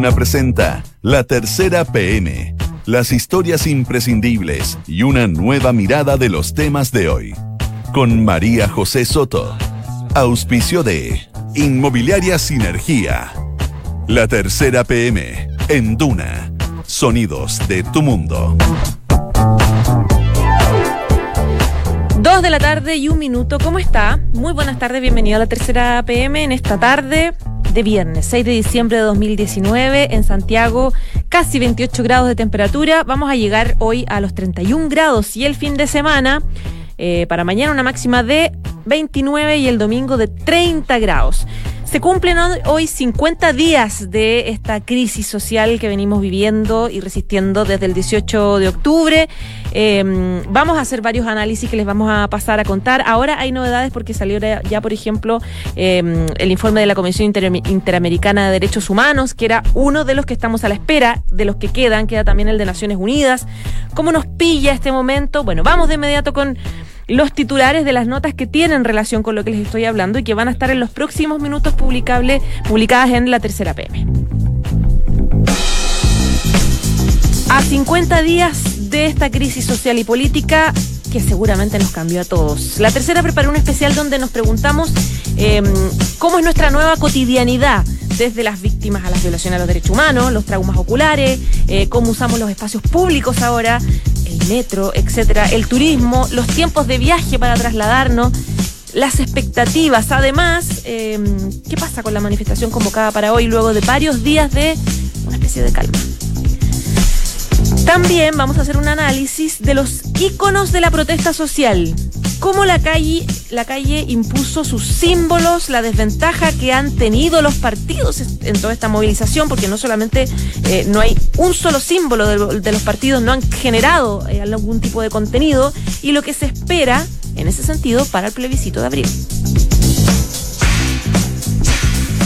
Duna presenta La Tercera PM, las historias imprescindibles y una nueva mirada de los temas de hoy. Con María José Soto. Auspicio de Inmobiliaria Sinergia. La Tercera PM en Duna. Sonidos de tu mundo. Dos de la tarde y un minuto. ¿Cómo está? Muy buenas tardes, bienvenido a la tercera PM en esta tarde de viernes, 6 de diciembre de 2019, en Santiago, casi 28 grados de temperatura. Vamos a llegar hoy a los 31 grados y el fin de semana, eh, para mañana una máxima de 29 y el domingo de 30 grados. Se cumplen hoy 50 días de esta crisis social que venimos viviendo y resistiendo desde el 18 de octubre. Em, vamos a hacer varios análisis que les vamos a pasar a contar. Ahora hay novedades porque salió ya, por ejemplo, em, el informe de la Comisión Interamericana de Derechos Humanos, que era uno de los que estamos a la espera, de los que quedan. Queda también el de Naciones Unidas. ¿Cómo nos pilla este momento? Bueno, vamos de inmediato con los titulares de las notas que tienen relación con lo que les estoy hablando y que van a estar en los próximos minutos publicables, publicadas en la tercera PM. A 50 días de esta crisis social y política que seguramente nos cambió a todos. La tercera preparó un especial donde nos preguntamos em, cómo es nuestra nueva cotidianidad, desde las víctimas a las violaciones a los derechos humanos, los traumas oculares, eh, cómo usamos los espacios públicos ahora, metro, etcétera, el turismo, los tiempos de viaje para trasladarnos, las expectativas. Además, em, ¿qué pasa con la manifestación convocada para hoy luego de varios días de una especie de calma? También vamos a hacer un análisis de los íconos de la protesta social. Cómo la calle, la calle impuso sus símbolos, la desventaja que han tenido los partidos en toda esta movilización, porque no solamente eh, no hay un solo símbolo de, los partidos, no han generado eh, algún tipo de contenido, y lo que se espera en ese sentido para el plebiscito de abril.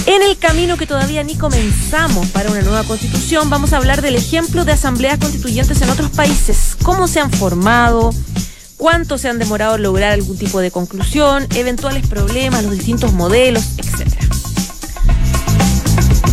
En el camino que todavía ni comenzamos para una nueva constitución, vamos a hablar del ejemplo de asambleas constituyentes en otros países, cómo se han formado, cuánto se han demorado en lograr algún tipo de conclusión, eventuales problemas, los distintos modelos, etc.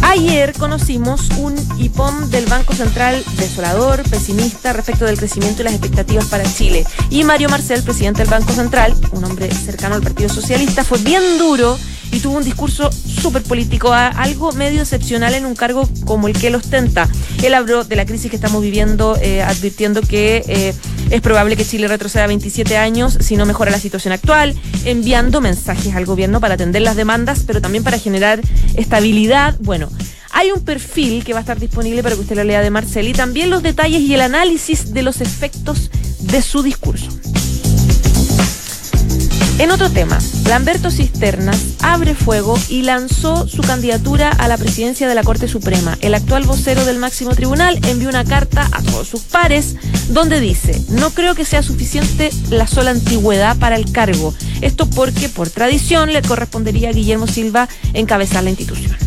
Ayer conocimos un IPOM del Banco Central desolador, pesimista respecto del crecimiento y las expectativas para Chile. Y Mario Marcel, presidente del Banco Central, un hombre cercano al Partido Socialista, fue bien duro y tuvo un discurso súper político, algo medio excepcional en un cargo como el que él ostenta. Él habló de la crisis que estamos viviendo, eh, advirtiendo que eh, es probable que Chile retroceda 27 años si no mejora la situación actual, enviando mensajes al gobierno para atender las demandas, pero también para generar estabilidad. Bueno, hay un perfil que va a estar disponible para que usted lo lea de Marcel y también los detalles y el análisis de los efectos de su discurso. En otro tema, Lamberto Cisternas abre fuego y lanzó su candidatura a la presidencia de la Corte Suprema. El actual vocero del máximo tribunal envió una carta a todos sus pares donde dice, no creo que sea suficiente la sola antigüedad para el cargo. Esto porque por tradición le correspondería a Guillermo Silva encabezar la institución.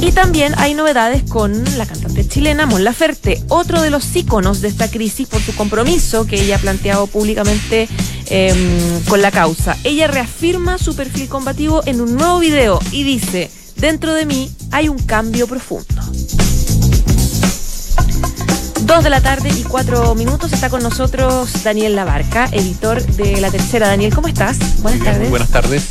Y también hay novedades con la cantante chilena Mon Laferte, otro de los íconos de esta crisis por su compromiso que ella ha planteado públicamente em, con la causa. Ella reafirma su perfil combativo en un nuevo video y dice, dentro de mí hay un cambio profundo. Dos de la tarde y cuatro minutos está con nosotros Daniel Labarca, editor de La Tercera. Daniel, ¿cómo estás? Buenas tardes. Buenas tardes.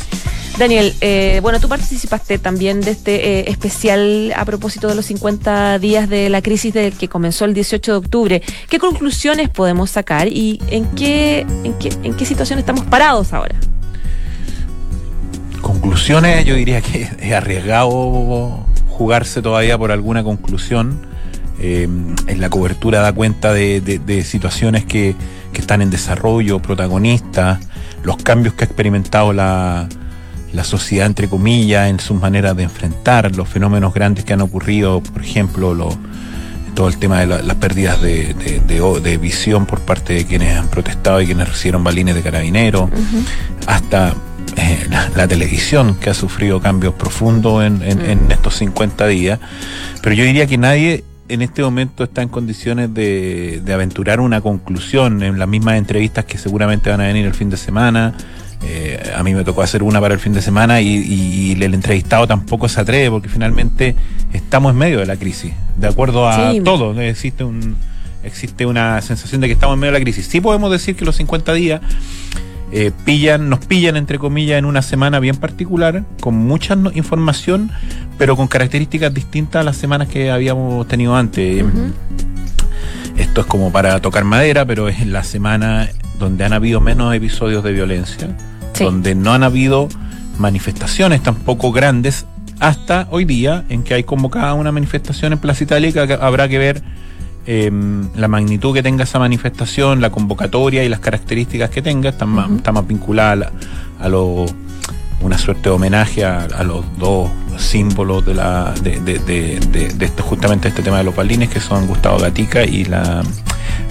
Daniel, eh, bueno, tú participaste también de este eh, especial a propósito de los 50 días de la crisis del que comenzó el 18 de octubre. ¿Qué conclusiones podemos sacar y en qué, situación estamos parados ahora? Conclusiones, yo diría que es arriesgado jugarse todavía por alguna conclusión. Eh, en la cobertura da cuenta de, situaciones que están en desarrollo, protagonistas, los cambios que ha experimentado la, la sociedad, entre comillas, en sus maneras de enfrentar los fenómenos grandes que han ocurrido, por ejemplo, lo, todo el tema de las pérdidas de, de, visión por parte de quienes han protestado y quienes recibieron balines de carabineros, hasta eh, la, televisión que ha sufrido cambios profundos en, en, estos 50 días. Pero yo diría que nadie en este momento está en condiciones de, de aventurar una conclusión en las mismas entrevistas que seguramente van a venir el fin de semana Eh, a mí me tocó hacer una para el fin de semana y, el entrevistado tampoco se atreve porque finalmente estamos en medio de la crisis. De acuerdo a todo, existe un existe una sensación de que estamos en medio de la crisis. Sí podemos decir que los 50 días eh, pillan, nos pillan entre comillas en una semana bien particular, con mucha información, pero con características distintas a las semanas que habíamos tenido antes. Esto es como para tocar madera, pero es en la semana donde han habido menos episodios de violencia, donde no han habido manifestaciones tampoco grandes hasta hoy día en que hay convocada una manifestación en Plaza que habrá que ver em, la magnitud que tenga esa manifestación, la convocatoria y las características que tenga, está, más, está más vinculada a, lo, una suerte de homenaje a, los dos símbolos de la de, de, de, justamente este tema de los balines que son Gustavo Gatica y la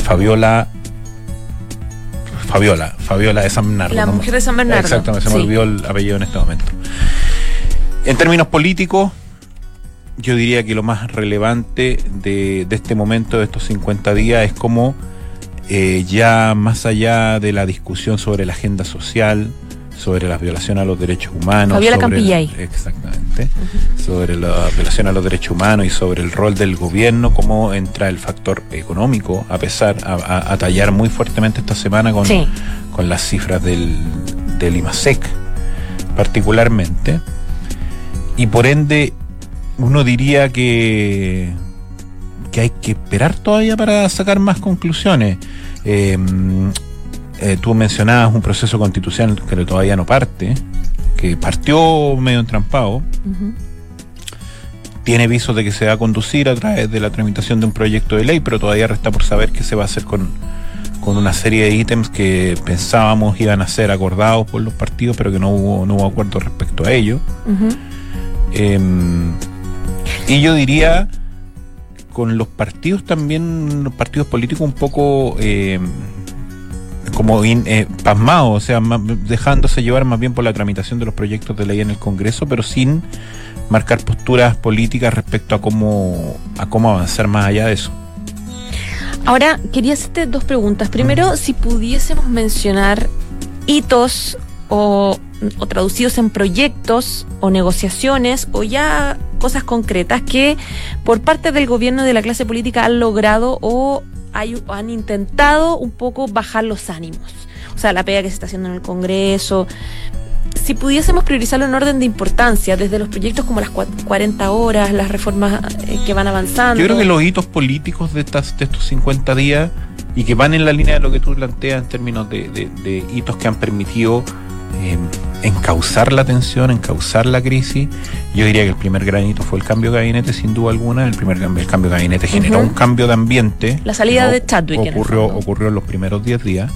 Fabiola Fabiola, Fabiola de San Bernardo. La mujer de San Bernardo. Exactamente, se me olvidó el apellido en este momento. En términos políticos, yo diría que lo más relevante de, este momento, de estos 50 días, es cómo eh, ya más allá de la discusión sobre la agenda social, sobre la violación a los derechos humanos. Fabiola sobre exactamente. Sobre la violación a los derechos humanos y sobre el rol del gobierno, cómo entra el factor económico, a pesar, a, tallar muy fuertemente esta semana con, con las cifras del, del IMASEC, particularmente. Y por ende, uno diría que, que hay que esperar todavía para sacar más conclusiones. Eh, eh, tú mencionabas un proceso constitucional que todavía no parte, que partió medio entrampado. Tiene visos de que se va a conducir a través de la tramitación de un proyecto de ley, pero todavía resta por saber qué se va a hacer con, una serie de ítems que pensábamos iban a ser acordados por los partidos, pero que no hubo, no hubo acuerdo respecto a ello. Em, y yo diría, con los partidos también, los partidos políticos un poco... Eh, como eh, pasmado, o sea, dejándose llevar más bien por la tramitación de los proyectos de ley en el Congreso, pero sin marcar posturas políticas respecto a cómo, a cómo avanzar más allá de eso. Ahora, quería hacerte dos preguntas. Primero, si pudiésemos mencionar hitos o, o, traducidos en proyectos o negociaciones o ya cosas concretas que por parte del gobierno y de la clase política han logrado o han intentado un poco bajar los ánimos. O sea, la pega que se está haciendo en el Congreso. Si pudiésemos priorizarlo en orden de importancia, desde los proyectos como las 40 horas, las reformas eh, que van avanzando. Yo creo que los hitos políticos de, estas, de estos 50 días y que van en la línea de lo que tú planteas en términos de hitos que han permitido eh, encauzar la tensión, encauzar la crisis. Yo diría que el primer granito fue el cambio de gabinete, sin duda alguna. El primer cambio, el cambio de gabinete generó un cambio de ambiente. La salida de Chadwick. Ocurrió, en ocurrió en los primeros 10 días.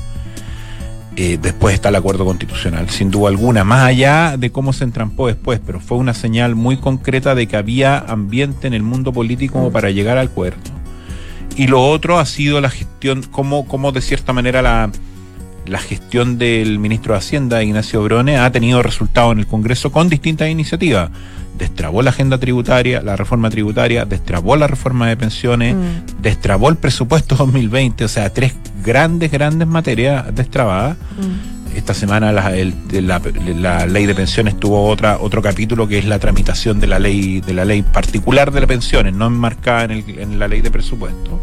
Eh, después está el acuerdo constitucional, sin duda alguna, más allá de cómo se entrampó después, pero fue una señal muy concreta de que había ambiente en el mundo político como para llegar al acuerdo. Y lo otro ha sido la gestión, como, como de cierta manera la, la gestión del ministro de Hacienda, Ignacio Brone, ha tenido resultados en el Congreso con distintas iniciativas. Destrabó la agenda tributaria, la reforma tributaria, destrabó la reforma de pensiones, mm. destrabó el presupuesto 2020, o sea, tres grandes, grandes materias destrabadas. Mm. Esta semana la, la, ley de pensiones tuvo otra, otro capítulo que es la tramitación de la ley, de la ley particular de las pensiones, no enmarcada en, en la ley de presupuesto.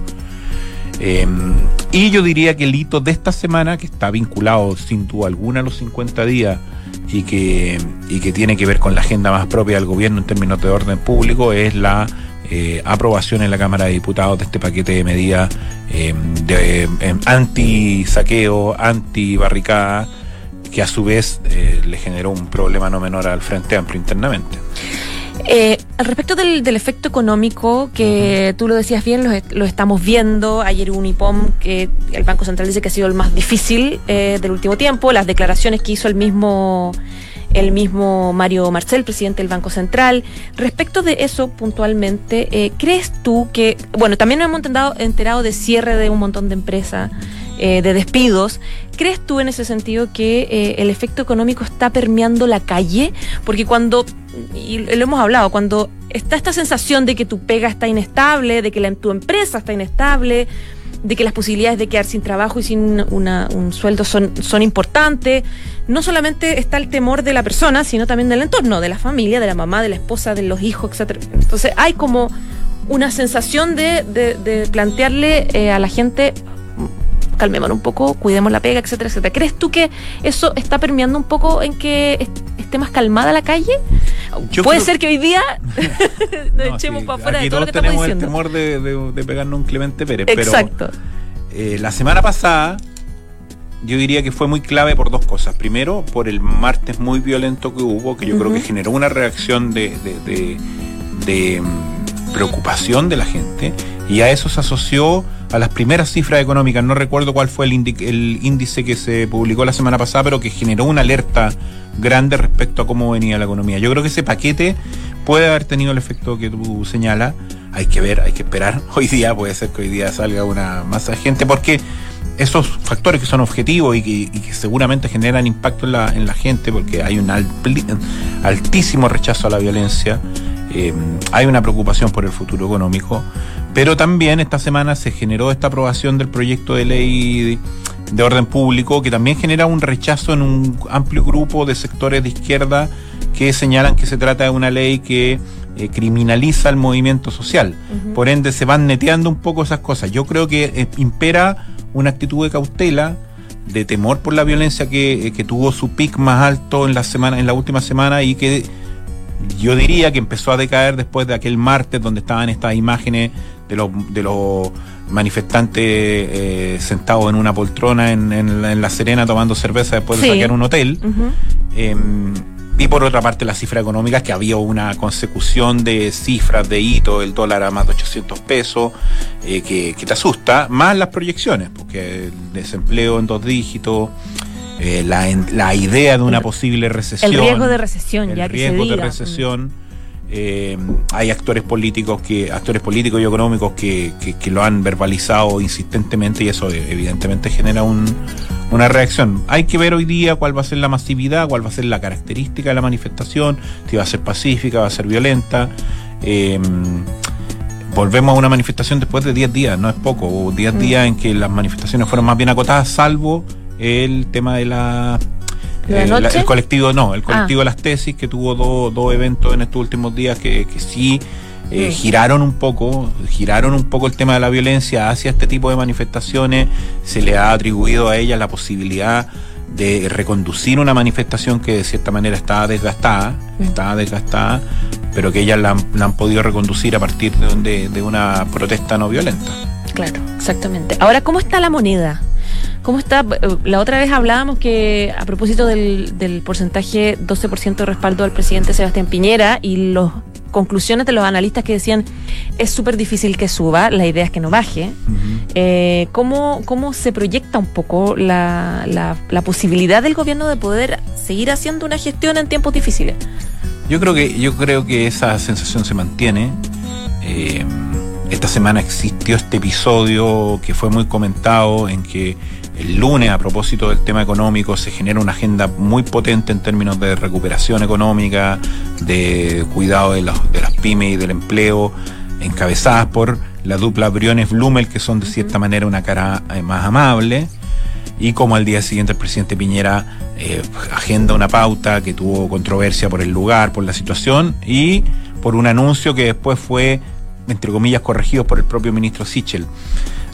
Em, y yo diría que el hito de esta semana, que está vinculado sin duda alguna a los 50 días y que, y que tiene que ver con la agenda más propia del gobierno en términos de orden público, es la eh, aprobación en la Cámara de Diputados de este paquete de medidas em, de em, anti-saqueo, anti-barricada, que a su vez eh, le generó un problema no menor al Frente Amplio internamente. Eh, al respecto del, efecto económico, que tú lo decías bien, lo, estamos viendo. Ayer un IPOM que el Banco Central dice que ha sido el más difícil eh, del último tiempo. Las declaraciones que hizo el mismo el mismo Mario Marcel, presidente del Banco Central. Respecto de eso puntualmente, eh, ¿crees tú que, bueno, también nos hemos enterado, enterado de cierre de un montón de empresas, eh, de despidos, ¿crees tú en ese sentido que eh, el efecto económico está permeando la calle? Porque cuando, y lo hemos hablado, cuando está esta sensación de que tu pega está inestable, de que la, tu empresa está inestable, de que las posibilidades de quedar sin trabajo y sin una- un sueldo son, son importantes. No solamente está el temor de la persona, sino también del entorno, de la familia, de la mamá, de la esposa, de los hijos, etcétera. Entonces hay como una sensación de, de- plantearle eh, a la gente calmémonos un poco, cuidemos la pega, etcétera, etcétera. ¿Crees tú que eso está permeando un poco en que est- esté más calmada la calle? Yo Puede creo- ser que hoy día nos No, echemos sí, para afuera de todo lo estamos tenemos el temor de, de- de pegarnos un Clemente Pérez. Exacto. Pero eh, la semana pasada yo diría que fue muy clave por dos cosas. Primero, por el martes muy violento que hubo, que yo creo que generó una reacción de, de- de- de, mm, preocupación de la gente. Y a eso se asoció a las primeras cifras económicas. No recuerdo cuál fue el, el índice que se publicó la semana pasada, pero que generó una alerta grande respecto a cómo venía la economía. Yo creo que ese paquete puede haber tenido el efecto que tú señalas. Hay que ver, hay que esperar. Hoy día puede ser que hoy día salga una masa de gente, porque esos factores que son objetivos y que, seguramente generan impacto en la, en la gente, porque hay un altísimo rechazo a la violencia, eh, hay una preocupación por el futuro económico, pero también esta semana se generó esta aprobación del proyecto de ley de, de orden público, que también genera un rechazo en un amplio grupo de sectores de izquierda que señalan que se trata de una ley que eh, criminaliza el movimiento social. Por ende, se van neteando un poco esas cosas. Yo creo que eh, impera una actitud de cautela, de temor por la violencia que, eh, que tuvo su pic más alto en la semana, en la última semana y que yo diría que empezó a decaer después de aquel martes donde estaban estas imágenes de los de los manifestantes eh, sentados en una poltrona en, en la, en La Serena tomando cerveza después de Sí. saquear un hotel. Eh, y por otra parte, las cifras económicas, que había una consecución de cifras de hito, el dólar a más de 800 pesos, eh, que, que te asusta, más las proyecciones, porque el desempleo en dos dígitos, eh, la, la idea de una posible recesión. El riesgo de recesión, el ya que se riesgo diga. de recesión. eh, hay actores políticos que actores políticos y económicos que, que- que lo han verbalizado insistentemente y eso eh, evidentemente genera un, una reacción. Hay que ver hoy día cuál va a ser la masividad, cuál va a ser la característica de la manifestación, si va a ser pacífica, va a ser violenta. Eh, volvemos a una manifestación después de 10 días, no es poco, o 10 Mm. días en que las manifestaciones fueron más bien acotadas, salvo el tema de la... ¿De la eh, el colectivo, no, el colectivo Ah. de las tesis, que tuvo dos eventos en estos últimos días que, que sí eh, Mm. giraron un poco, giraron un poco el tema de la violencia hacia este tipo de manifestaciones, se le ha atribuido a ellas la posibilidad de reconducir una manifestación que de cierta manera estaba desgastada, estaba desgastada, pero que ellas la han, la han podido reconducir a partir de, de- de una protesta no violenta. Claro, exactamente. Ahora, ¿cómo está la moneda? ¿Cómo está? Eh, La otra vez hablábamos que a propósito del, del porcentaje 12% de respaldo al presidente Sebastián Piñera y las conclusiones de los analistas que decían es súper difícil que suba, la idea es que no baje. Eh, ¿cómo, ¿Cómo se proyecta un poco la, la, la posibilidad del gobierno de poder seguir haciendo una gestión en tiempos difíciles? Yo creo que, yo creo que esa sensación se mantiene. Eh, esta semana existió este episodio que fue muy comentado en que el lunes, a propósito del tema económico, se genera una agenda muy potente en términos de recuperación económica, de cuidado de, los- de las pymes y del empleo, encabezadas por la dupla Briones-Blumel, que son de cierta manera una cara eh, más amable y como al día siguiente el presidente Piñera eh, agenda una pauta que tuvo controversia por el lugar, por la situación y por un anuncio que después fue, entre comillas, corregido por el propio ministro Sichel.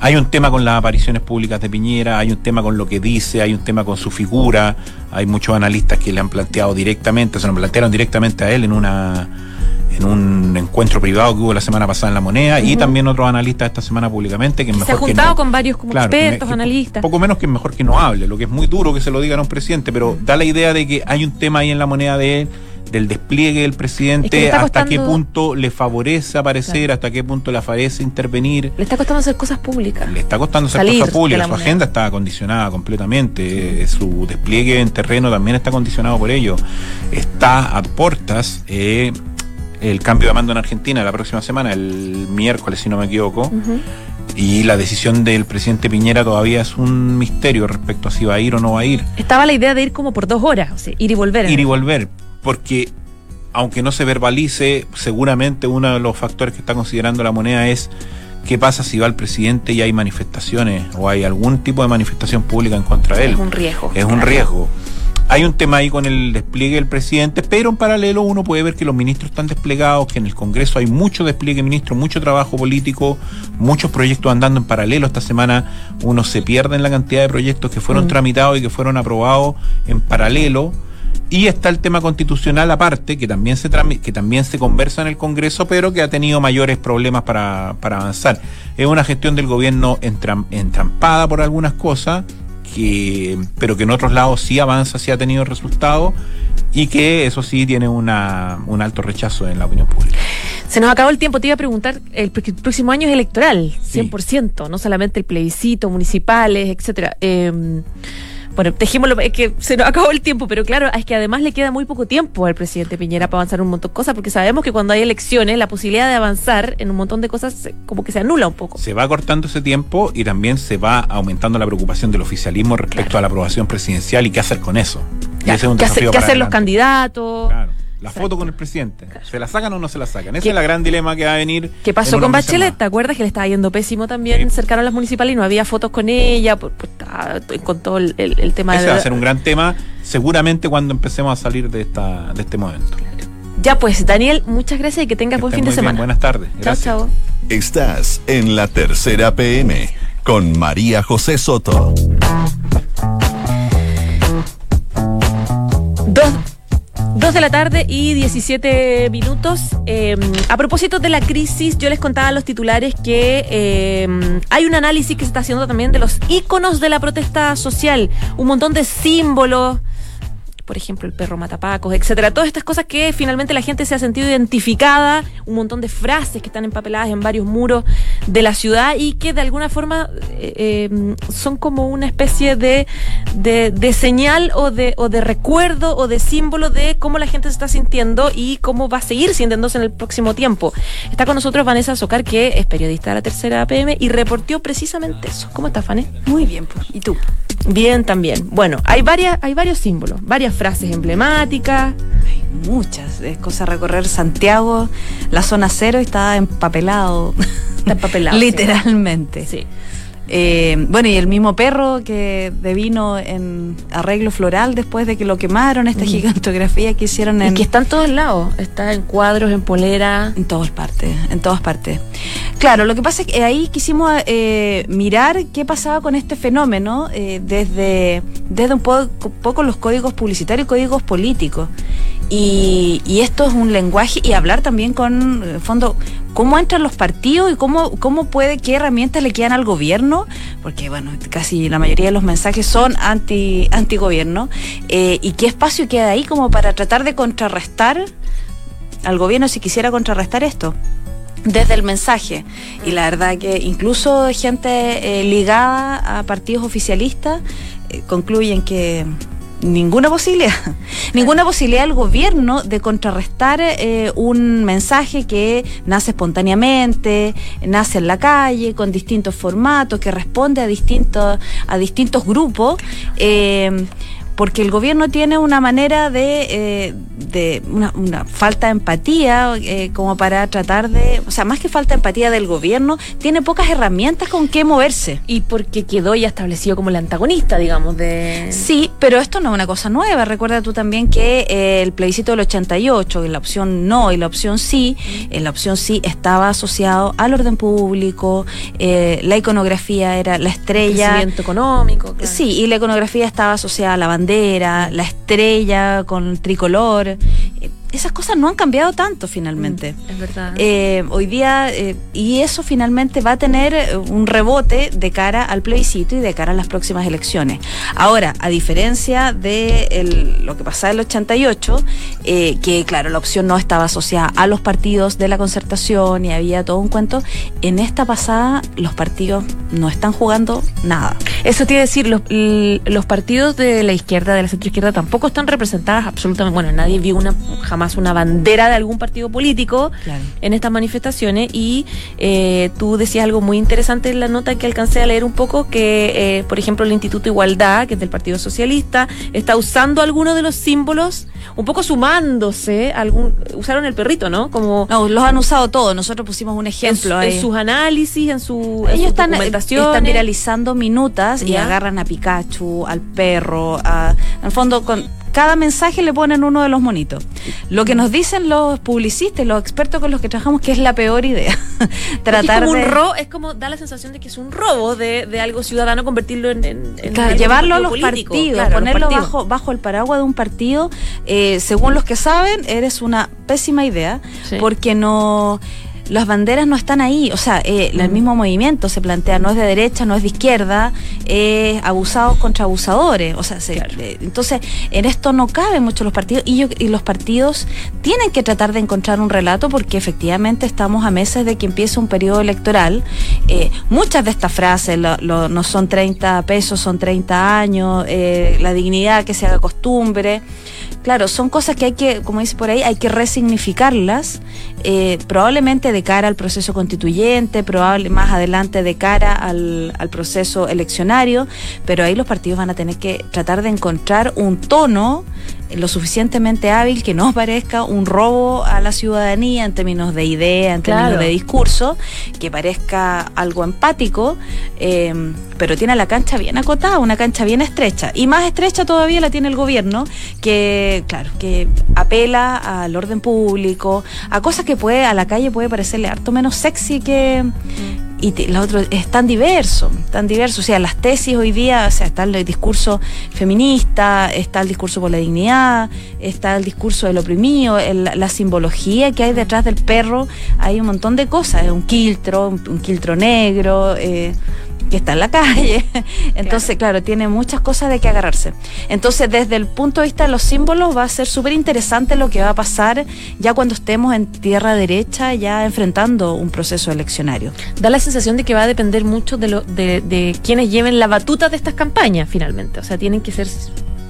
Hay un tema con las apariciones públicas de Piñera, hay un tema con lo que dice, hay un tema con su figura, hay muchos analistas que le han planteado directamente, se lo plantearon directamente a él en una en un encuentro privado que hubo la semana pasada en La Moneda y también otros analistas esta semana públicamente que es Se ha mejor que juntado no. con varios como Claro, que me- expertos, que analistas. Poco menos que es mejor que no hable, lo que es muy duro que se lo digan a un presidente, pero da la idea de que hay un tema ahí en la moneda de él, del despliegue del Es que le presidente, hasta qué punto le favorece aparecer, Claro. hasta qué punto le favorece intervenir. Le está costando hacer cosas públicas. Le está costando hacer Salir cosas públicas, su moneda. agenda está condicionada completamente, eh, su despliegue en terreno también está condicionado por ello. Está a puertas eh, el cambio de mando en Argentina la próxima semana, el miércoles si no me equivoco. Y la decisión del presidente Piñera todavía es un misterio respecto a si va a ir o no va a ir. Estaba la idea de ir como por dos horas, o sea, ir y volver. Ir y volver, porque aunque no se verbalice, seguramente uno de los factores que está considerando la moneda es ¿Qué pasa si va el presidente y hay manifestaciones o hay algún tipo de manifestación pública en contra de él? Es un riesgo. Es un riesgo. Hay un tema ahí con el despliegue del presidente, pero en paralelo uno puede ver que los ministros están desplegados, que en el Congreso hay mucho despliegue ministro, mucho trabajo político, muchos proyectos andando en paralelo. Esta semana uno se pierde en la cantidad de proyectos que fueron Mm. tramitados y que fueron aprobados en paralelo. Y está el tema constitucional aparte, que también se que también se conversa en el Congreso, pero que ha tenido mayores problemas para, para avanzar. Es una gestión del gobierno entram- entrampada por algunas cosas, que, pero que en otros lados sí avanza, sí ha tenido resultados, y que eso sí tiene una, un alto rechazo en la opinión pública. Se nos acabó el tiempo, te iba a preguntar, el, pr- el próximo año es electoral, Sí. 100%, no solamente el plebiscito, municipales, etcétera. Eh, bueno, dejémoslo, es que se nos acabó el tiempo, pero claro, es que además le queda muy poco tiempo al presidente Piñera para avanzar un montón de cosas, porque sabemos que cuando hay elecciones, la posibilidad de avanzar en un montón de cosas como que se anula un poco. Se va cortando ese tiempo y también se va aumentando la preocupación del oficialismo respecto Claro. a la aprobación presidencial y qué hacer con eso. Y ese es un ¿Qué, hace- desafío qué hacer los candidatos? Claro. La Exacto. foto con el presidente. ¿Se la sacan o no se la sacan? Ese ¿Qué- es el gran dilema que va a venir. ¿Qué pasó con Bachelet? más. ¿Te acuerdas que le estaba yendo pésimo también Sí. cercano a las municipales y no había fotos con ella? Pues, pues, con todo el, el- el tema Ese de... va a ser un gran tema, seguramente cuando empecemos a salir de esta de este momento. Ya pues, Daniel, muchas gracias y que tengas Que buen fin de bien. semana. Buenas tardes. Chao, Gracias. chao. Estás en la tercera PM con María José Soto. Dos de la tarde y 17 minutos. Eh, a propósito de la crisis, yo les contaba a los titulares que eh, hay un análisis que se está haciendo también de los íconos de la protesta social. Un montón de símbolos. Por ejemplo, el perro matapacos, etcétera. Todas estas cosas que finalmente la gente se ha sentido identificada, un montón de frases que están empapeladas en varios muros de la ciudad y que de alguna forma eh, eh, son como una especie de, de, señal o de, o de recuerdo o de símbolo de cómo la gente se está sintiendo y cómo va a seguir sintiéndose en el próximo tiempo. Está con nosotros Vanessa Socar, que es periodista de la tercera PM y reportió precisamente eso. ¿Cómo estás, Fanny? Muy bien, pues. ¿Y tú? Bien, también. Bueno, hay varias, hay varios símbolos, varias frases emblemáticas. Hay muchas. Es cosa recorrer Santiago, la zona cero está empapelado. Está empapelado. Literalmente. Sí. Eh, bueno, y el mismo perro que devino en arreglo floral después de que lo quemaron, esta Mm. gigantografía que hicieron Y en, que está en todos lados. Está en cuadros, en polera. en todas partes, en todas partes. Claro, lo que pasa es que ahí quisimos eh, mirar qué pasaba con este fenómeno eh, desde, desde un poco, poco los códigos publicitarios y códigos políticos. Y, y esto es un lenguaje y hablar también con, en fondo, cómo entran los partidos y cómo, cómo puede, qué herramientas le quedan al gobierno, porque bueno, casi la mayoría de los mensajes son anti, anti-gobierno, eh, y qué espacio queda ahí como para tratar de contrarrestar al gobierno si quisiera contrarrestar esto desde el mensaje. Y la verdad que incluso gente eh, ligada a partidos oficialistas eh, concluyen que ninguna posibilidad, ninguna posibilidad del gobierno de contrarrestar eh, un mensaje que nace espontáneamente, nace en la calle, con distintos formatos, que responde a distintos, a distintos grupos. eh, porque el gobierno tiene una manera de, eh, de una, una falta de empatía eh, como para tratar de, o sea, más que falta de empatía del gobierno, tiene pocas herramientas con qué moverse. Y porque quedó ya establecido como el antagonista, digamos, de... Sí, pero esto no es una cosa nueva. Recuerda tú también que eh, el plebiscito del 88, en la opción no y la opción sí, en la opción sí estaba asociado al orden público, la iconografía era la estrella. crecimiento económico. claro. Sí, y la iconografía estaba asociada a la bandera, la estrella con tricolor. Esas cosas no han cambiado tanto finalmente. Mm, Es verdad. Eh, hoy día, eh, y eso finalmente va a tener eh, un rebote de cara al plebiscito y de cara a las próximas elecciones. Ahora, a diferencia de el- lo que pasaba en el 88, eh, que claro, la opción no estaba asociada a los partidos de la concertación y había todo un cuento, en esta pasada los partidos no están jugando nada. Eso quiere decir, los, los partidos de la izquierda, de la centroizquierda, tampoco están representadas absolutamente. Bueno, nadie vio una jamás jamás una bandera de algún partido político Claro. en estas manifestaciones y eh, tú decías algo muy interesante en la nota que alcancé a leer un poco que eh, por ejemplo el Instituto Igualdad que es del Partido Socialista está usando algunos de los símbolos un poco sumándose algún usaron el perrito no como No, los han usado todos. Nosotros pusimos un ejemplo. en ahí. sus análisis en su en Ellos sus están, eh, están viralizando minutas y agarran a Pikachu, al perro, a, en el fondo con cada mensaje le ponen uno de los monitos. Lo que nos dicen los publicistas los expertos con los que trabajamos que es la peor idea. Tratar es como de un robo, es como da la sensación de que es un robo de, de algo ciudadano convertirlo en, en- en Claro, algo llevarlo a los político, partidos, claro, a los ponerlo partidos. bajo, bajo el paraguas de un partido, eh, según los que saben, eres una pésima idea, Sí. porque no las banderas no están ahí, o sea, eh, el Mm. mismo movimiento se plantea, no es de derecha, no es de izquierda, es abusados contra abusadores, o sea, se- eh, entonces en esto no caben mucho los partidos y, yo- y los partidos tienen que tratar de encontrar un relato porque efectivamente estamos a meses de que empiece un periodo electoral. Eh, muchas de estas frases lo- lo- no son 30 pesos, son 30 años, eh, la dignidad que se haga costumbre. Claro, son cosas que hay que, como dice por ahí, hay que resignificarlas, eh, probablemente de cara al proceso constituyente, probable más adelante de cara al, al proceso eleccionario, pero ahí los partidos van a tener que tratar de encontrar un tono lo suficientemente hábil que no parezca un robo a la ciudadanía en términos de idea, en términos Claro. de discurso, que parezca algo empático, eh, pero tiene la cancha bien acotada, una cancha bien estrecha. Y más estrecha todavía la tiene el gobierno, que, claro, que apela al orden público, a cosas que puede, a la calle puede parecerle harto menos sexy que. Y te- lo otro es tan diverso, tan diverso. O sea, las tesis hoy día, o sea, está el discurso feminista, está el discurso por la dignidad, está el discurso del oprimido, el- la simbología que hay detrás del perro, hay un montón de cosas, un quiltro, un, un quiltro negro, eh, que está en la calle. Entonces, claro. tiene muchas cosas de que agarrarse. Entonces, desde el punto de vista de los símbolos, va a ser súper interesante lo que va a pasar ya cuando estemos en tierra derecha, ya enfrentando un proceso eleccionario. Da la sensación de que va a depender mucho de, lo, de, de quienes lleven la batuta de estas campañas, finalmente. O sea, tienen que ser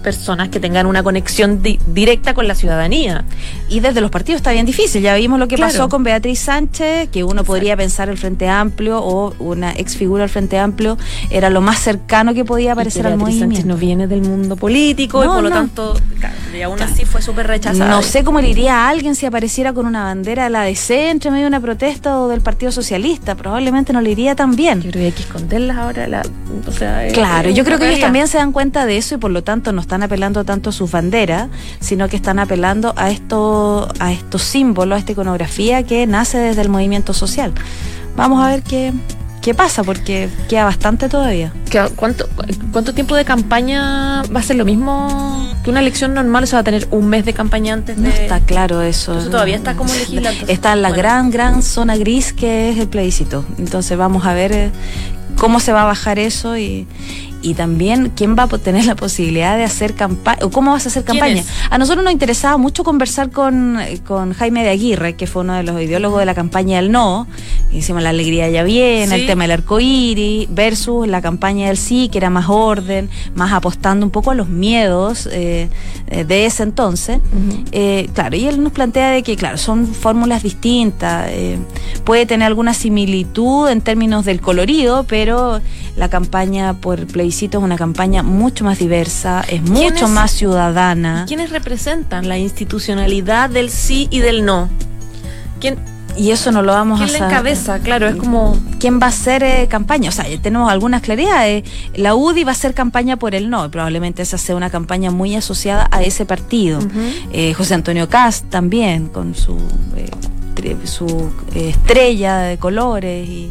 personas que tengan una conexión di- directa con la ciudadanía. Y desde los partidos está bien difícil. Ya vimos lo que Claro. pasó con Beatriz Sánchez, que uno podría pensar el Frente Amplio o una ex figura del Frente Amplio era lo más cercano que podía aparecer al movimiento. Sánchez no viene del mundo político y No, por lo tanto, y aún así fue súper rechazada. No sé cómo le iría a alguien si apareciera con una bandera de la DC entre medio de una protesta o del Partido Socialista. Probablemente no le iría tan bien. Yo creo que hay que esconderlas ahora. La, o sea, es- Claro, yo creo que ellos también se dan cuenta de eso y por lo tanto no están apelando tanto a sus banderas, sino que están apelando a esto, a estos símbolos, a esta iconografía que nace desde el movimiento social. Vamos a ver qué, qué pasa, porque queda bastante todavía. ¿Qué- ¿Cuánto, ¿Cuánto tiempo de campaña va a ser lo mismo que una elección normal? O sea, va a tener un mes de campaña antes de... No está claro eso. Eso todavía está como legislando. Está en la Bueno. gran, gran zona gris que es el plebiscito. Entonces vamos a ver eh, cómo se va a bajar eso y, y también quién va a tener la posibilidad de hacer campaña o cómo vas a hacer campaña. A nosotros nos interesaba mucho conversar con, con Jaime de Aguirre, que fue uno de los ideólogos de la campaña del no. Hicimos la alegría ya viene, Sí. el tema del arco iris, versus la campaña del sí, que era más orden, más apostando un poco a los miedos eh, eh, de ese entonces. Eh, claro, y él nos plantea de que, claro, son fórmulas distintas, eh, puede tener alguna similitud en términos del colorido, pero la campaña por plebiscito es una campaña mucho más diversa, es mucho ¿Quiénes- más ciudadana. ¿Quiénes representan la institucionalidad del sí y del no? ¿Quién, Y eso no lo vamos quién a saber. encabeza? Claro, es como... ¿Quién va a hacer eh, campaña? O sea, ya tenemos algunas claridades. La UDI va a hacer campaña por el no, y probablemente esa sea una campaña muy asociada a ese partido. Eh, José Antonio Cast también, con su, eh, tri- su eh, estrella de colores y,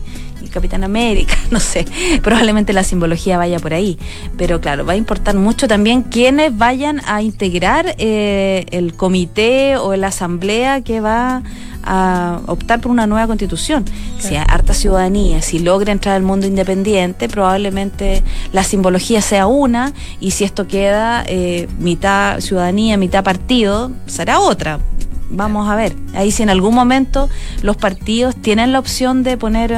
Capitán América, no sé, probablemente la simbología vaya por ahí. Pero claro, va a importar mucho también quienes vayan a integrar eh, el comité o la asamblea que va a optar por una nueva constitución. Si hay harta ciudadanía, si logra entrar al mundo independiente, probablemente la simbología sea una y si esto queda eh, mitad ciudadanía, mitad partido, será otra. Vamos a ver. Ahí si en algún momento los partidos tienen la opción de poner,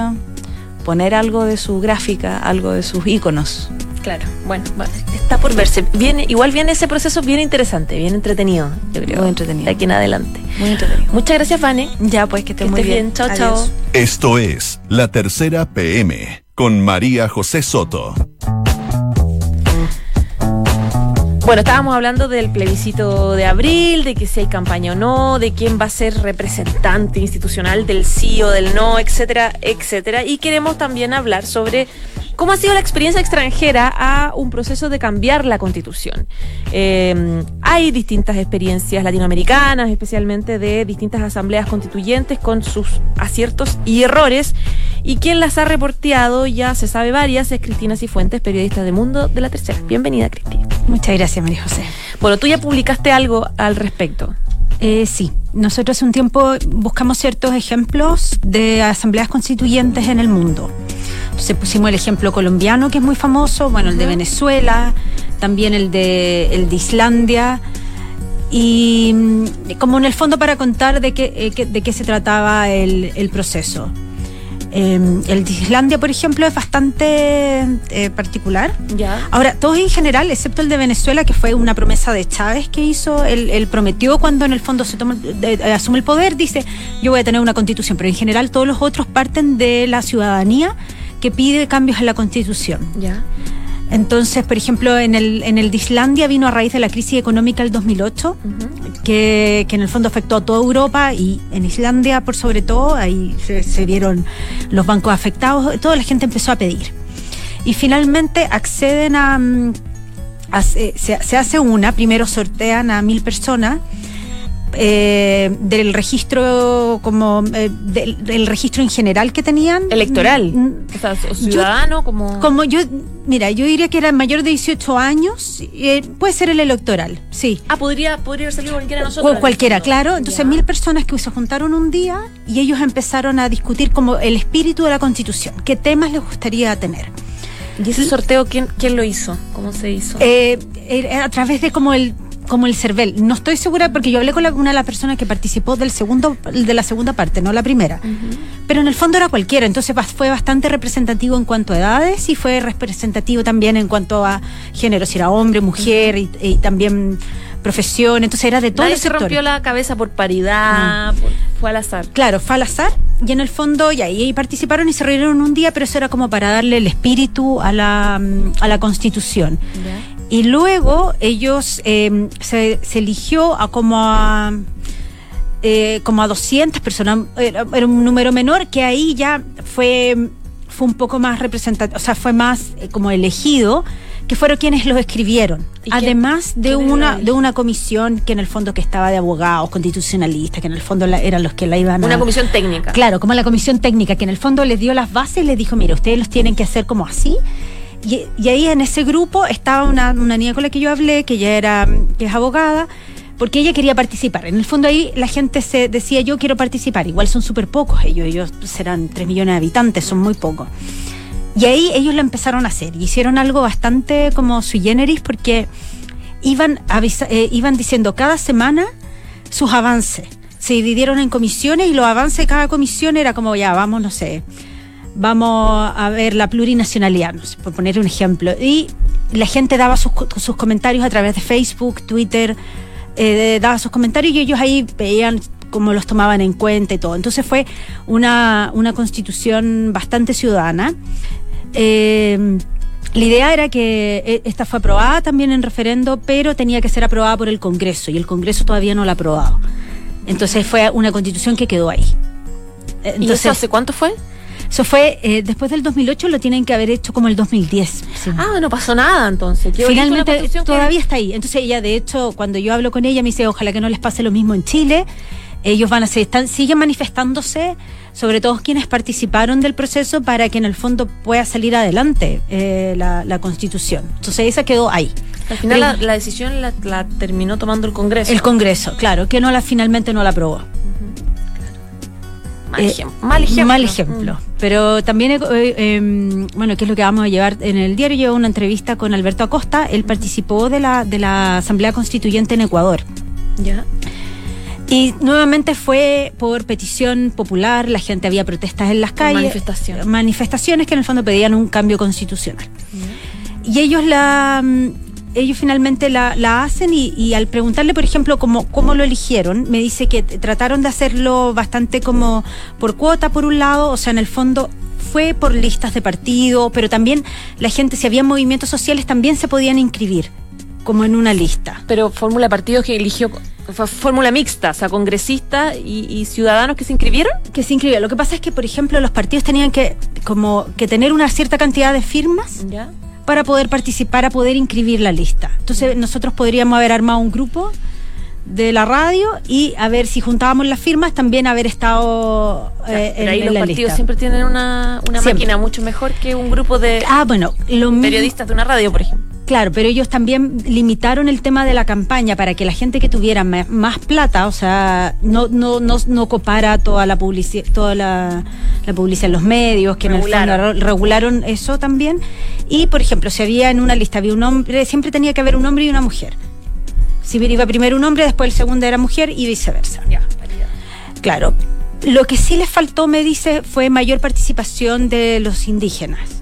poner algo de su gráfica, algo de sus íconos. Claro, bueno, bueno, está por verse. Viene, igual viene ese proceso bien interesante, bien entretenido, yo creo. Muy entretenido. De aquí en adelante. Muy entretenido. Muchas gracias, Vane. Ya, pues que estés Que muy estés bien. bien. Chao, Adiós. chao. Esto es La Tercera PM con María José Soto. Bueno, estábamos hablando del plebiscito de abril, de que si hay campaña o no, de quién va a ser representante institucional del sí o del no, etcétera, etcétera. Y queremos también hablar sobre cómo ha sido la experiencia extranjera a un proceso de cambiar la constitución. Eh, hay distintas experiencias latinoamericanas, especialmente de distintas asambleas constituyentes con sus aciertos y errores. Y quien las ha reporteado, ya se sabe varias, es Cristina Cifuentes, periodista de Mundo de la Tercera. Bienvenida, Cristina. Muchas gracias, María José. Bueno, tú ya publicaste algo al respecto. Eh, sí, nosotros hace un tiempo buscamos ciertos ejemplos de asambleas constituyentes en el mundo. Entonces pusimos el ejemplo colombiano, que es muy famoso, bueno, el de Venezuela, también el de, el de Islandia, y mm, como en el fondo para contar de qué, eh, qué- de qué se trataba el, el proceso. Eh, el de Islandia, por ejemplo, es bastante eh, particular. Ya. Ahora, todos en general, excepto el de Venezuela, que fue una promesa de Chávez que hizo, él, él prometió cuando en el fondo se toma, de- asume el poder, dice, yo voy a tener una constitución, pero en general todos los otros parten de la ciudadanía que pide cambios en la constitución. Ya. Entonces, por ejemplo, en el, en el de Islandia vino a raíz de la crisis económica del 2008, que, que en el fondo afectó a toda Europa y en Islandia, por sobre todo, ahí se, se vieron los bancos afectados, toda la gente empezó a pedir. Y finalmente acceden a... mm, a- se, se hace una, primero sortean a mil personas eh, del registro como eh, del, del registro en general que tenían Electoral. Mm, O sea, ciudadano, como. como yo, mira, yo diría que era mayor de 18 años, eh, puede ser el electoral, sí. Ah, podría, podría haber salido cualquiera de nosotros. O cualquiera, claro. Entonces, Ya. mil personas que se juntaron un día y ellos empezaron a discutir como el espíritu de la constitución, qué temas les gustaría tener. ¿Y ese sorteo quién, quién lo hizo? ¿Cómo se hizo? Eh, eh, a través de como el como el CERVEL. No estoy segura porque yo hablé con la- una de las personas que participó del segundo de la segunda parte, no la primera. Pero en el fondo era cualquiera, entonces fue bastante representativo en cuanto a edades y fue representativo también en cuanto a género, si era hombre, mujer y, y también profesión, entonces era de todos Nadie se sectores. rompió la cabeza por paridad, por- fue al azar. Claro, fue al azar y en el fondo y ahí participaron y se reunieron un día, pero eso era como para darle el espíritu a la, mm, a la constitución. Y luego ellos eh, se, se eligió a como a eh, como a 200 personas, era, era un número menor que ahí ya fue fue un poco más representativo, o sea, fue más eh, como elegido que fueron quienes los escribieron. ¿Y quién- Además de una de una comisión que en el fondo que estaba de abogados constitucionalistas, que en el fondo la- eran los que la iban a Una comisión técnica. Claro, como la comisión técnica, que en el fondo les dio las bases y les dijo, mira, ustedes los tienen que hacer como así. Y, y ahí en ese grupo estaba una, una niña con la que yo hablé, que ya era, que es abogada, porque ella quería participar. En el fondo ahí la gente se decía, yo quiero participar. Igual son súper pocos ellos, ellos serán 3 millones de habitantes, son muy pocos. Y ahí ellos lo empezaron a hacer. Y hicieron algo bastante como sui generis porque iban, avisa- eh, iban diciendo cada semana sus avances. Se dividieron en comisiones y los avances de cada comisión era como, ya, vamos, no sé, vamos a ver la plurinacionalidad, no sé, por poner un ejemplo. Y la gente daba sus, co- sus comentarios a través de Facebook, Twitter, eh, daba sus comentarios y ellos ahí veían cómo los tomaban en cuenta y todo. Entonces fue una, una constitución bastante ciudadana. Eh, la idea era que eh, esta fue aprobada también en referendo, pero tenía que ser aprobada por el Congreso y el Congreso todavía no la ha aprobado. Entonces fue una constitución que quedó ahí. Eh, ¿Y Entonces, eso hace cuánto fue? Eso fue eh, después del 2008, lo tienen que haber hecho como el 2010. sí. Ah, no pasó nada entonces. Qué Finalmente constitución que- todavía está ahí. Entonces ella, de hecho, cuando yo hablo con ella, me dice, ojalá que no les pase lo mismo en Chile. Ellos van a seguir, están, siguen manifestándose, sobre todo quienes participaron del proceso, para que en el fondo pueda salir adelante eh, la, la constitución. Entonces esa quedó ahí. Al final la, Pero- la decisión la, la terminó tomando el Congreso. El Congreso, claro, que no la finalmente no la aprobó. Mal, eh, mal ejemplo. Mal ejemplo. Pero también, eh, eh, bueno, que es lo que vamos a llevar en el diario, llevo una entrevista con Alberto Acosta, él participó de la, de la Asamblea Constituyente en Ecuador. Mm, Ya. Y nuevamente fue por petición popular, la gente había protestas en las calles. manifestación. Manifestaciones que en el fondo pedían un cambio constitucional. y ellos la mm, ellos finalmente la, la hacen y, y al preguntarle, por ejemplo, cómo, cómo lo eligieron, me dice que trataron de hacerlo bastante como por cuota, por un lado, o sea, en el fondo fue por listas de partido, pero también la gente, si había movimientos sociales, también se podían inscribir como en una lista. Pero fórmula de partidos que eligió, fórmula mixta, o sea, congresistas y, y ciudadanos que se inscribieron. Que se inscribió. Lo que pasa es que, por ejemplo, los partidos tenían que como que tener una cierta cantidad de firmas Ya. Para poder participar, a poder inscribir la lista. Entonces nosotros podríamos haber armado un grupo de la radio y a ver si juntábamos las firmas, también haber estado eh, en, Pero ahí en los la partidos lista. siempre tienen una, máquina mucho mejor que un grupo de Ah, bueno, lo mismo- periodistas de una radio, por ejemplo. Claro, pero ellos también limitaron el tema de la campaña para que la gente que tuviera más plata, o sea, no no no, no copara toda la publicidad, toda la, la publicidad en los medios, que en el Regularon. fondo re- regularon eso también. Y por ejemplo, si había en una lista había un hombre, siempre tenía que haber un hombre y una mujer. Si iba primero un hombre, después el segundo era mujer y viceversa. Ya, Claro. Lo que sí les faltó, me dice, fue mayor participación de los indígenas.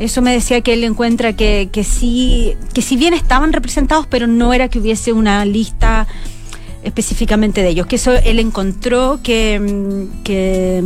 Eso me decía que él encuentra que, que sí, que si bien estaban representados, pero no era que hubiese una lista específicamente de ellos, que eso él encontró que, mm, que,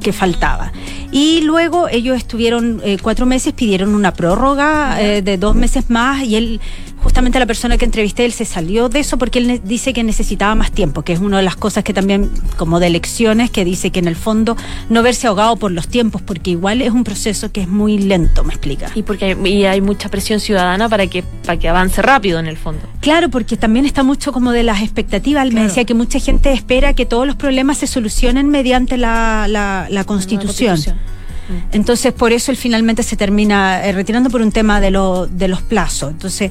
que faltaba. Y luego ellos estuvieron eh, cuatro meses, pidieron una prórroga eh, de dos meses más y él, justamente la persona que entrevisté, él se salió de eso porque él dice que necesitaba más tiempo, que es una de las cosas que también, como de elecciones, que dice que en el fondo no verse ahogado por los tiempos, porque igual es un proceso que es muy lento, me explica. Y porque hay, y hay mucha presión ciudadana para que, para que avance rápido en el fondo. Claro, porque también está mucho como de las expectativas. Él Me Claro. decía que mucha gente espera que todos los problemas se solucionen mediante la, la, la constitución. Entonces, por eso él finalmente se termina eh, retirando por un tema de, lo, de los plazos. Entonces,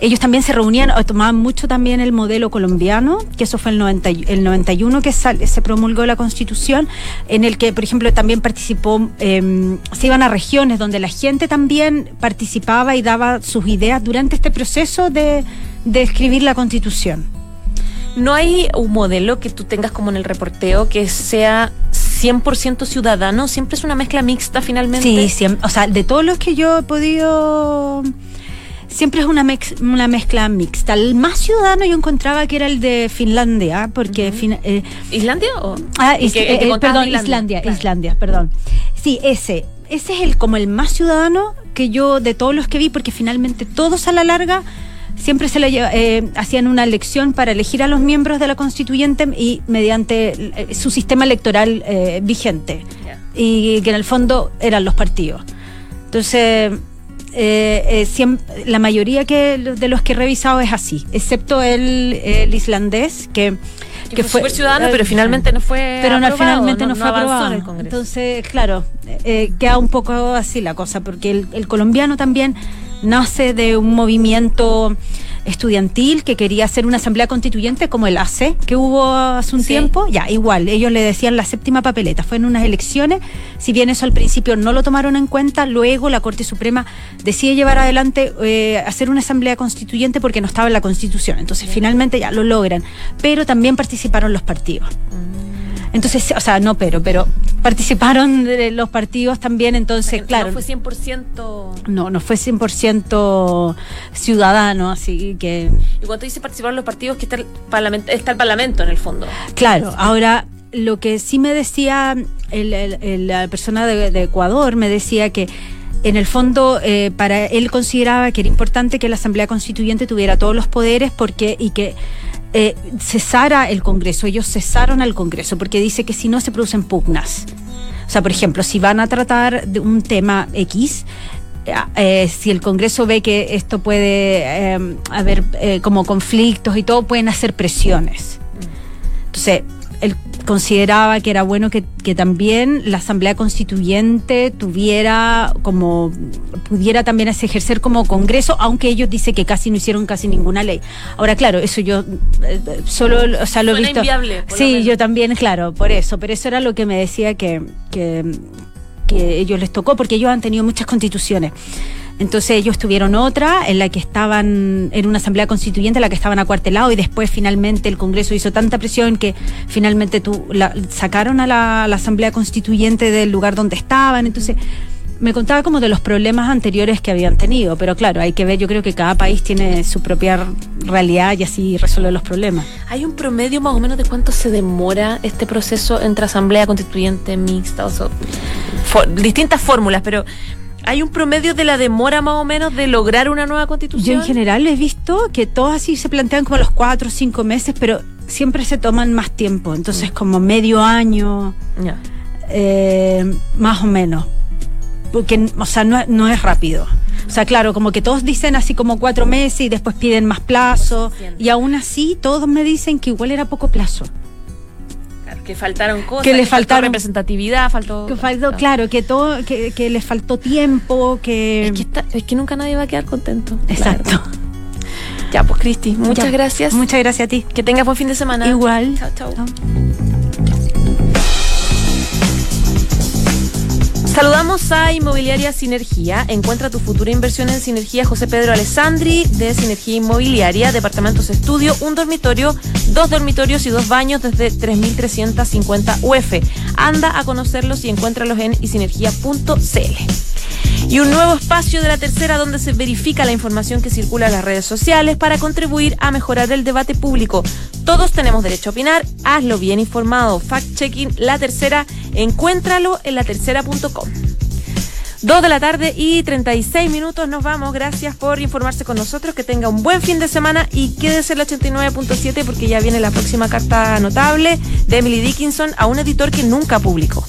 ellos también se reunían, tomaban mucho también el modelo colombiano, que eso fue el, 90, y- el 91 que se promulgó la constitución, en el que, por ejemplo, también participó, eh, se iban a regiones donde la gente también participaba y daba sus ideas durante este proceso de, de escribir la constitución. ¿No hay un modelo que tú tengas como en el reporteo que sea 100% ciudadano? Siempre es una mezcla mixta finalmente. Sí, siem- o sea, de todos los que yo he podido. Siempre es una, mex- una mezcla mixta. El más ciudadano yo encontraba que era el de Finlandia, porque. fin- eh, ¿Islandia o...? ah, is- que- eh, perdón, Islandia, Islandia, claro. Islandia, perdón. Sí, ese. Ese es el como el más ciudadano que yo de todos los que vi, porque finalmente todos a la larga siempre se le lleva- eh, hacían una elección para elegir a los miembros de la constituyente y mediante eh, su sistema electoral eh, vigente y que en el fondo eran los partidos. Entonces, eh, eh, siem- la mayoría que, de los que he revisado es así, excepto el, el islandés, que, Que fue ciudadano, pero finalmente no fue pero no, aprobado, finalmente no, fue avanzó aprobado. en el Congreso. Entonces, claro, eh, queda un poco así la cosa, porque el, el colombiano también nace de un movimiento estudiantil que quería hacer una asamblea constituyente como el AC que hubo hace un Sí. tiempo, ya igual, ellos le decían la séptima papeleta, fue en unas elecciones, si bien eso al principio no lo tomaron en cuenta, luego la Corte Suprema decide llevar adelante eh, hacer una asamblea constituyente porque no estaba en la Constitución, entonces finalmente ya lo logran, pero también participaron los partidos. Entonces, o sea, no pero, pero participaron de los partidos también, entonces, No claro. fue 100%... No, no fue 100% ciudadano, así que, Y cuando dice participaron los partidos, que está el, parlamento, está el parlamento en el fondo. claro, ahora lo que sí me decía el- el- el- la persona de, de Ecuador, me decía que en el fondo eh, para él consideraba que era importante que la Asamblea Constituyente tuviera todos los poderes porque y que eh, cesara el Congreso, ellos cesaron al Congreso porque dice que si no se producen pugnas. O sea, por ejemplo, si van a tratar de un tema X, eh, si el Congreso ve que esto puede haber como conflictos y todo, pueden hacer presiones. Entonces, él consideraba que era bueno que, que también la Asamblea Constituyente tuviera como, pudiera también ejercer como Congreso, aunque ellos dicen que casi no hicieron casi ninguna ley. Ahora, claro, eso yo eh, solo, o sea, lo he visto. inviable, Sí, yo también, claro, por eso, pero eso era lo que me decía que, que, que ellos les tocó, porque ellos han tenido muchas constituciones. Entonces ellos tuvieron otra en la que estaban en una asamblea constituyente en la que estaban acuartelados y después finalmente el Congreso hizo tanta presión que finalmente tu, la, sacaron a la, asamblea constituyente del lugar donde estaban. Entonces me contaba como de los problemas anteriores que habían tenido, pero claro, hay que ver, yo creo que cada país tiene su propia realidad y así resuelve los problemas. ¿Hay un promedio más o menos de cuánto se demora este proceso entre asamblea constituyente mixta? O sea, distintas fórmulas, pero ¿hay un promedio de la demora más o menos de lograr una nueva constitución? Yo en general he visto que todos así se plantean como los cuatro o cinco meses, pero siempre se toman más tiempo, entonces como medio año, eh, más o menos. Porque, o sea, no, no es rápido. O sea, claro, como que todos dicen así como cuatro meses y después piden más plazo. Y aún así, todos me dicen que igual era poco plazo. Que faltaron cosas. Que le faltó representatividad, faltó. Que faltó, claro, que todo, que, que les faltó tiempo, que. Es que, está- es que nunca nadie va a quedar contento. Exacto. Ya, pues Cristi, muchas Ya. gracias. Muchas gracias a ti. Que tengas buen fin de semana. Igual. Chao, chao. Chao. Saludamos a Inmobiliaria Sinergia. Encuentra tu futura inversión en Sinergia José Pedro Alessandri de Sinergia Inmobiliaria, departamentos estudio, un dormitorio, dos dormitorios y dos baños desde 3.350 UF. Anda a conocerlos y encuéntralos en isinergia.cl. Y un nuevo espacio de la tercera donde se verifica la información que circula en las redes sociales para contribuir a mejorar el debate público. Todos tenemos derecho a opinar, hazlo bien informado. Fact-checking La Tercera, encuéntralo en latercera.com. Dos de la tarde y 36 minutos nos vamos. Gracias por informarse con nosotros. Que tenga un buen fin de semana y quédese en la 89.7 porque ya viene la próxima carta notable de Emily Dickinson a un editor que nunca publicó.